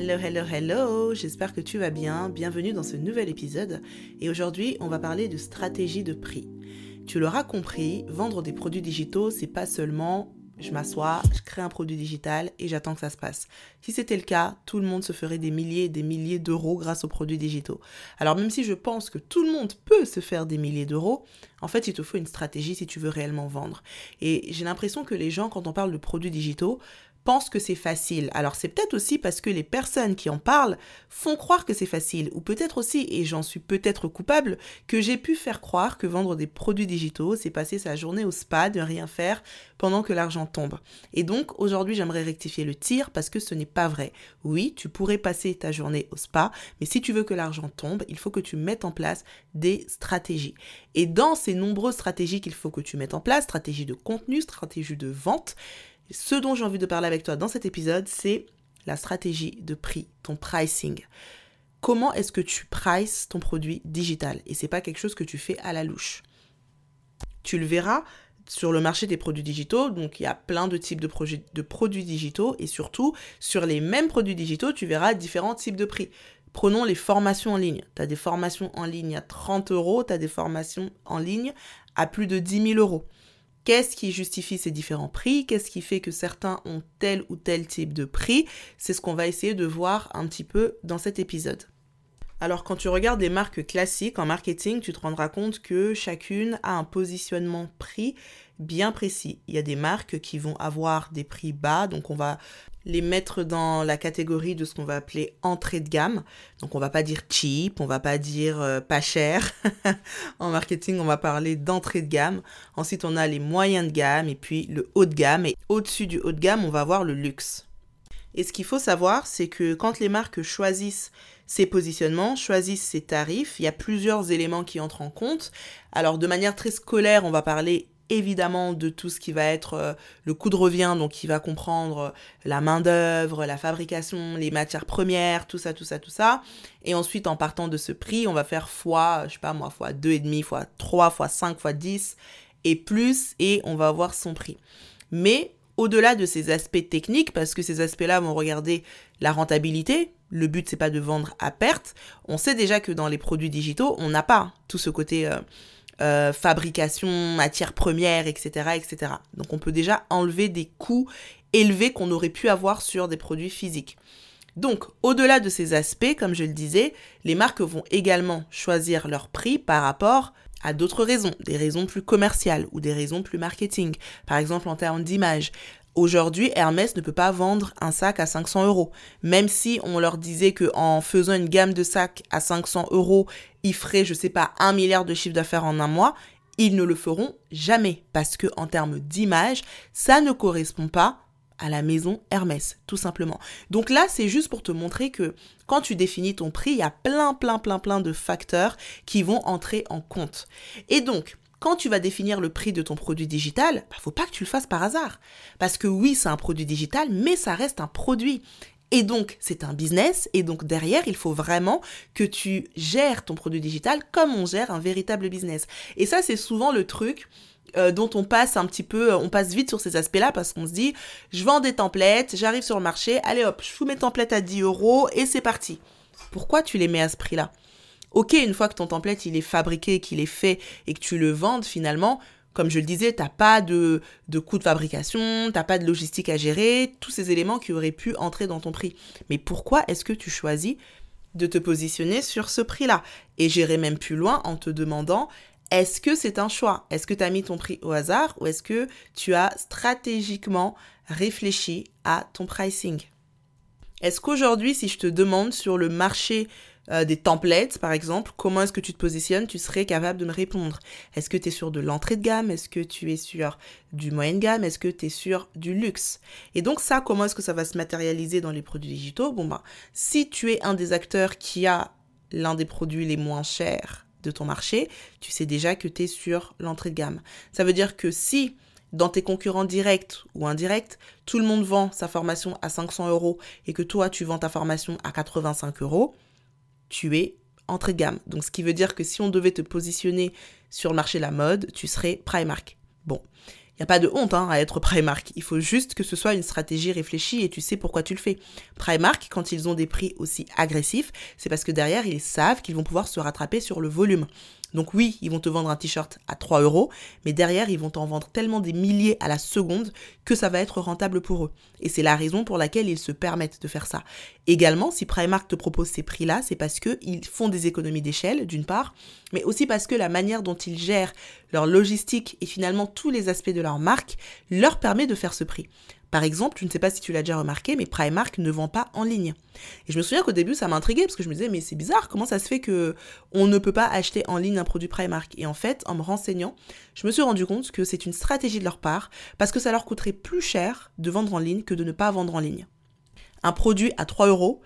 Hello, hello, hello, j'espère que tu vas bien, bienvenue dans ce nouvel épisode et aujourd'hui on va parler de stratégie de prix. Tu l'auras compris, vendre des produits digitaux c'est pas seulement je m'assois, je crée un produit digital et j'attends que ça se passe. Si c'était le cas, tout le monde se ferait des milliers et des milliers d'euros grâce aux produits digitaux. Alors même si je pense que tout le monde peut se faire des milliers d'euros, en fait il te faut une stratégie si tu veux réellement vendre. Et j'ai l'impression que les gens, quand on parle de produits digitaux, pensent que c'est facile. Alors c'est peut-être aussi parce que les personnes qui en parlent font croire que c'est facile, ou peut-être aussi, et j'en suis peut-être coupable, que j'ai pu faire croire que vendre des produits digitaux, c'est passer sa journée au spa, de rien faire, pendant que l'argent tombe. Et donc aujourd'hui j'aimerais rectifier le tir parce que ce n'est pas vrai. Oui, tu pourrais passer ta journée au spa, mais si tu veux que l'argent tombe, il faut que tu mettes en place des stratégies. Et dans ces nombreuses stratégies qu'il faut que tu mettes en place, stratégie de contenu, stratégie de vente, ce dont j'ai envie de parler avec toi dans cet épisode, c'est la stratégie de prix, ton pricing. Comment est-ce que tu prices ton produit digital? Et c'est pas quelque chose que tu fais à la louche. Tu le verras sur le marché des produits digitaux, donc il y a plein de types de, de produits digitaux et surtout sur les mêmes produits digitaux, tu verras différents types de prix. Prenons les formations en ligne. Tu as des formations en ligne à 30 euros, tu as des formations en ligne à plus de 10 000 euros. Qu'est-ce qui justifie ces différents prix? Qu'est-ce qui fait que certains ont tel ou tel type de prix? C'est ce qu'on va essayer de voir un petit peu dans cet épisode. Alors quand tu regardes des marques classiques en marketing, tu te rendras compte que chacune a un positionnement prix bien précis. Il y a des marques qui vont avoir des prix bas, donc on va les mettre dans la catégorie de ce qu'on va appeler entrée de gamme. Donc on va pas dire cheap, on va pas dire euh, pas cher. en marketing, on va parler d'entrée de gamme. Ensuite, on a les moyens de gamme et puis le haut de gamme. Et au-dessus du haut de gamme, on va avoir le luxe. Et ce qu'il faut savoir, c'est que quand les marques choisissent ces positionnements, choisissent ces tarifs, il y a plusieurs éléments qui entrent en compte. Alors de manière très scolaire, on va parler évidemment de tout ce qui va être euh, le coût de revient, donc qui va comprendre euh, la main-d'œuvre, la fabrication, les matières premières, tout ça, tout ça, tout ça. Et ensuite, en partant de ce prix, on va faire fois, je sais pas moi, fois 2,5, fois 3, fois 5, fois 10 et plus, et on va avoir son prix. Mais au-delà de ces aspects techniques, parce que ces aspects-là vont regarder la rentabilité, le but c'est pas de vendre à perte, on sait déjà que dans les produits digitaux, on n'a pas tout ce côté euh, euh, fabrication, matières premières, etc., etc. Donc on peut déjà enlever des coûts élevés qu'on aurait pu avoir sur des produits physiques. Donc, au-delà de ces aspects, comme je le disais, les marques vont également choisir leur prix par rapport à d'autres raisons, des raisons plus commerciales ou des raisons plus marketing. Par exemple, en termes d'image, Aujourd'hui, Hermès ne peut pas vendre un sac à 500 euros. Même si on leur disait que en faisant une gamme de sacs à 500 euros, ils feraient, je sais pas, un milliard de chiffre d'affaires en un mois, ils ne le feront jamais. Parce que, en termes d'image, ça ne correspond pas à la maison Hermès, tout simplement. Donc là, c'est juste pour te montrer que quand tu définis ton prix, il y a plein, plein, plein, plein de facteurs qui vont entrer en compte. Et donc, quand tu vas définir le prix de ton produit digital, bah, faut pas que tu le fasses par hasard. Parce que oui, c'est un produit digital, mais ça reste un produit. Et donc, c'est un business, et donc derrière, il faut vraiment que tu gères ton produit digital comme on gère un véritable business. Et ça, c'est souvent le truc euh, dont on passe un petit peu, on passe vite sur ces aspects-là parce qu'on se dit, je vends des templates, j'arrive sur le marché, allez hop, je fous mes templates à 10 euros et c'est parti. Pourquoi tu les mets à ce prix-là? Ok, une fois que ton template il est fabriqué, qu'il est fait et que tu le vendes finalement, comme je le disais, t'as pas de, de coût de fabrication, t'as pas de logistique à gérer, tous ces éléments qui auraient pu entrer dans ton prix. Mais pourquoi est-ce que tu choisis de te positionner sur ce prix-là? Et j'irai même plus loin en te demandant est-ce que c'est un choix? Est-ce que tu as mis ton prix au hasard ou est-ce que tu as stratégiquement réfléchi à ton pricing? Est-ce qu'aujourd'hui, si je te demande sur le marché euh, des templates, par exemple, comment est-ce que tu te positionnes, tu serais capable de me répondre. Est-ce que tu es sur de l'entrée de gamme? Est-ce que tu es sur du moyen de gamme? Est-ce que tu es sur du luxe? Et donc ça, comment est-ce que ça va se matérialiser dans les produits digitaux? Bon bah, si tu es un des acteurs qui a l'un des produits les moins chers de ton marché, tu sais déjà que tu es sur l'entrée de gamme. Ça veut dire que si dans tes concurrents directs ou indirects, tout le monde vend sa formation à 500 euros et que toi tu vends ta formation à 85 euros, tu es entrée de gamme. Donc ce qui veut dire que si on devait te positionner sur le marché de la mode, tu serais Primark. Bon, Il n'y a pas de honte hein, à être Primark. Il faut juste que ce soit une stratégie réfléchie et tu sais pourquoi tu le fais. Primark, quand ils ont des prix aussi agressifs, c'est parce que derrière, ils savent qu'ils vont pouvoir se rattraper sur le volume. Donc oui, ils vont te vendre un t-shirt à 3 euros, mais derrière, ils vont t'en vendre tellement des milliers à la seconde que ça va être rentable pour eux. Et c'est la raison pour laquelle ils se permettent de faire ça. Également, si Primark te propose ces prix-là, c'est parce qu'ils font des économies d'échelle, d'une part, mais aussi parce que la manière dont ils gèrent leur logistique et finalement tous les aspects de leur marque leur permet de faire ce prix. Par exemple, je ne sais pas si tu l'as déjà remarqué, mais Primark ne vend pas en ligne. Et je me souviens qu'au début, ça m'intriguait parce que je me disais, mais c'est bizarre, comment ça se fait que on ne peut pas acheter en ligne un produit Primark? Et en fait, en me renseignant, je me suis rendu compte que c'est une stratégie de leur part parce que ça leur coûterait plus cher de vendre en ligne que de ne pas vendre en ligne. Un produit à 3 euros,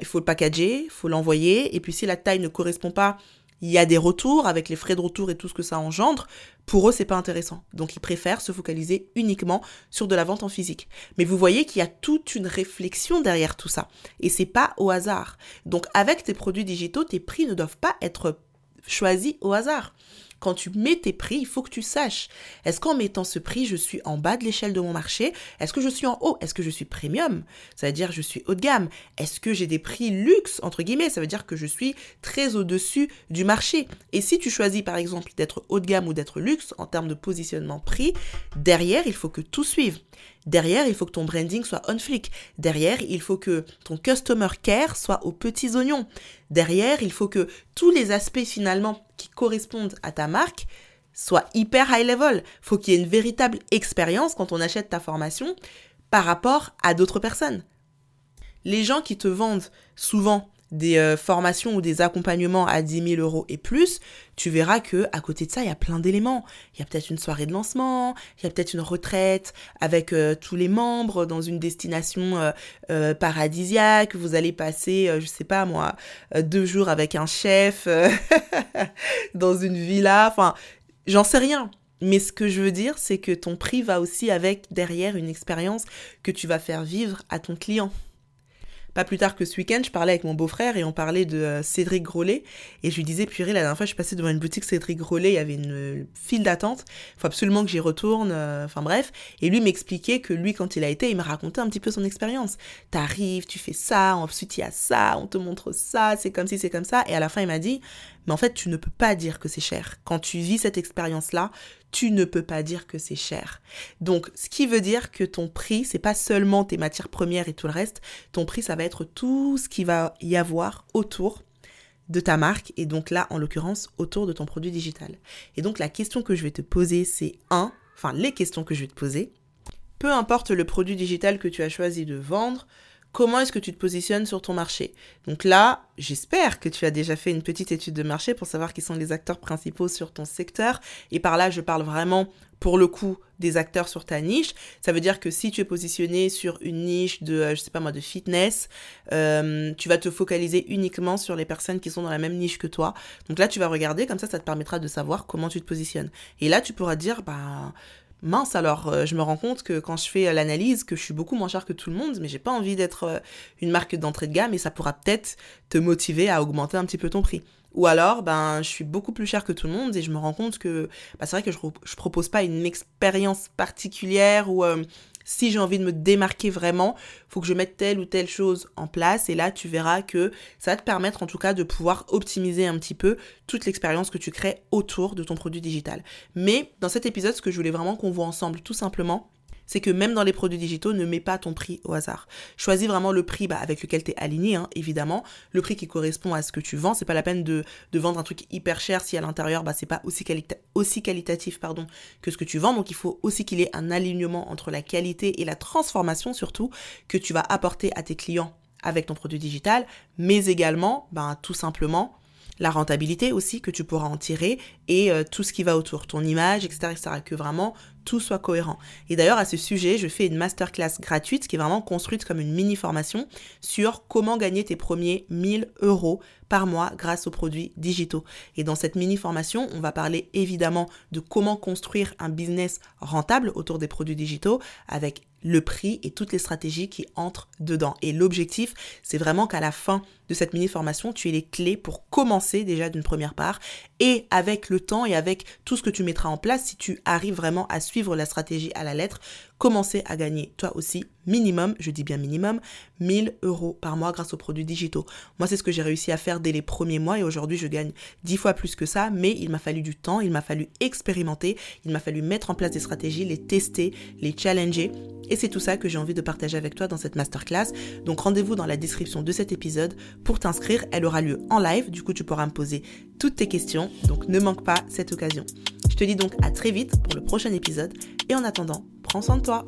il faut le packager, il faut l'envoyer, et puis si la taille ne correspond pas il y a des retours avec les frais de retour et tout ce que ça engendre. Pour eux, c'est pas intéressant. Donc, ils préfèrent se focaliser uniquement sur de la vente en physique. Mais vous voyez qu'il y a toute une réflexion derrière tout ça. Et c'est pas au hasard. Donc, avec tes produits digitaux, tes prix ne doivent pas être choisis au hasard. Quand tu mets tes prix, il faut que tu saches. Est-ce qu'en mettant ce prix, je suis en bas de l'échelle de mon marché? Est-ce que je suis en haut? Est-ce que je suis premium? Ça veut dire je suis haut de gamme. Est-ce que j'ai des prix luxe, entre guillemets? Ça veut dire que je suis très au-dessus du marché. Et si tu choisis par exemple d'être haut de gamme ou d'être luxe en termes de positionnement prix, derrière, il faut que tout suive. Derrière, il faut que ton branding soit on flick. Derrière, il faut que ton customer care soit aux petits oignons. Derrière, il faut que tous les aspects finalement qui correspondent à ta marque soient hyper high level. Faut qu'il y ait une véritable expérience quand on achète ta formation par rapport à d'autres personnes. Les gens qui te vendent souvent des euh, formations ou des accompagnements à 10 000 euros et plus, tu verras que à côté de ça, il y a plein d'éléments. Il y a peut-être une soirée de lancement, il y a peut-être une retraite avec euh, tous les membres dans une destination euh, paradisiaque. Vous allez passer, je sais pas moi, deux jours avec un chef dans une villa. Enfin, j'en sais rien. Mais ce que je veux dire, c'est que ton prix va aussi avec derrière une expérience que tu vas faire vivre à ton client. Pas plus tard que ce week-end, je parlais avec mon beau-frère et on parlait de euh, Cédric Grolet. Et je lui disais, purée, la dernière fois, je suis passée devant une boutique Cédric Grolet, il y avait une euh, file d'attente. Il faut absolument que j'y retourne. Euh, enfin bref. Et lui m'expliquait que lui, quand il a été, il me racontait un petit peu son expérience. T'arrives, tu fais ça, ensuite il y a ça, on te montre ça, c'est comme si, c'est comme ça. Et à la fin, il m'a dit, mais en fait, tu ne peux pas dire que c'est cher. Quand tu vis cette expérience-là, tu ne peux pas dire que c'est cher. Donc, ce qui veut dire que ton prix, c'est pas seulement tes matières premières et tout le reste. Ton prix, ça va être tout ce qui va y avoir autour de ta marque et donc là, en l'occurrence, autour de ton produit digital. Et donc, la question que je vais te poser, c'est un, enfin, les questions que je vais te poser. Peu importe le produit digital que tu as choisi de vendre, comment est-ce que tu te positionnes sur ton marché? Donc là, j'espère que tu as déjà fait une petite étude de marché pour savoir qui sont les acteurs principaux sur ton secteur. Et par là, je parle vraiment pour le coup des acteurs sur ta niche. Ça veut dire que si tu es positionné sur une niche de, euh, je sais pas moi, de fitness, euh, tu vas te focaliser uniquement sur les personnes qui sont dans la même niche que toi. Donc là, tu vas regarder, comme ça, ça te permettra de savoir comment tu te positionnes. Et là, tu pourras dire, bah, mince alors euh, je me rends compte que quand je fais euh, l'analyse que je suis beaucoup moins cher que tout le monde mais j'ai pas envie d'être euh, une marque d'entrée de gamme et ça pourra peut-être te motiver à augmenter un petit peu ton prix. Ou alors ben je suis beaucoup plus cher que tout le monde et je me rends compte que bah, c'est vrai que je, je propose pas une expérience particulière ou si j'ai envie de me démarquer vraiment, faut que je mette telle ou telle chose en place et là tu verras que ça va te permettre en tout cas de pouvoir optimiser un petit peu toute l'expérience que tu crées autour de ton produit digital. Mais dans cet épisode, ce que je voulais vraiment qu'on voit ensemble tout simplement, c'est que même dans les produits digitaux, ne mets pas ton prix au hasard. Choisis vraiment le prix bah, avec lequel tu es aligné, hein, évidemment. Le prix qui correspond à ce que tu vends. C'est pas la peine de, vendre un truc hyper cher si à l'intérieur, bah, c'est pas aussi, aussi qualitatif pardon, que ce que tu vends. Donc il faut aussi qu'il y ait un alignement entre la qualité et la transformation surtout que tu vas apporter à tes clients avec ton produit digital, mais également, bah, tout simplement, la rentabilité aussi que tu pourras en tirer et euh, tout ce qui va autour, ton image, etc., etc., que vraiment tout soit cohérent. Et d'ailleurs, à ce sujet, je fais une masterclass gratuite qui est vraiment construite comme une mini formation sur comment gagner tes premiers 1000 euros par mois grâce aux produits digitaux. Et dans cette mini formation, on va parler évidemment de comment construire un business rentable autour des produits digitaux avec le prix et toutes les stratégies qui entrent dedans. Et l'objectif, c'est vraiment qu'à la fin de cette mini formation, tu as les clés pour commencer déjà d'une première part et avec le temps et avec tout ce que tu mettras en place, si tu arrives vraiment à suivre la stratégie à la lettre, commencer à gagner toi aussi minimum, je dis bien minimum, 1000 euros par mois grâce aux produits digitaux. Moi, c'est ce que j'ai réussi à faire dès les premiers mois et aujourd'hui, je gagne 10 fois plus que ça, mais il m'a fallu du temps, il m'a fallu expérimenter, il m'a fallu mettre en place des stratégies, les tester, les challenger. Et c'est tout ça que j'ai envie de partager avec toi dans cette masterclass. Donc rendez-vous dans la description de cet épisode pour t'inscrire. Elle aura lieu en live, du coup tu pourras me poser toutes tes questions. Donc ne manque pas cette occasion. Je te dis donc à très vite pour le prochain épisode. Et en attendant, prends soin de toi.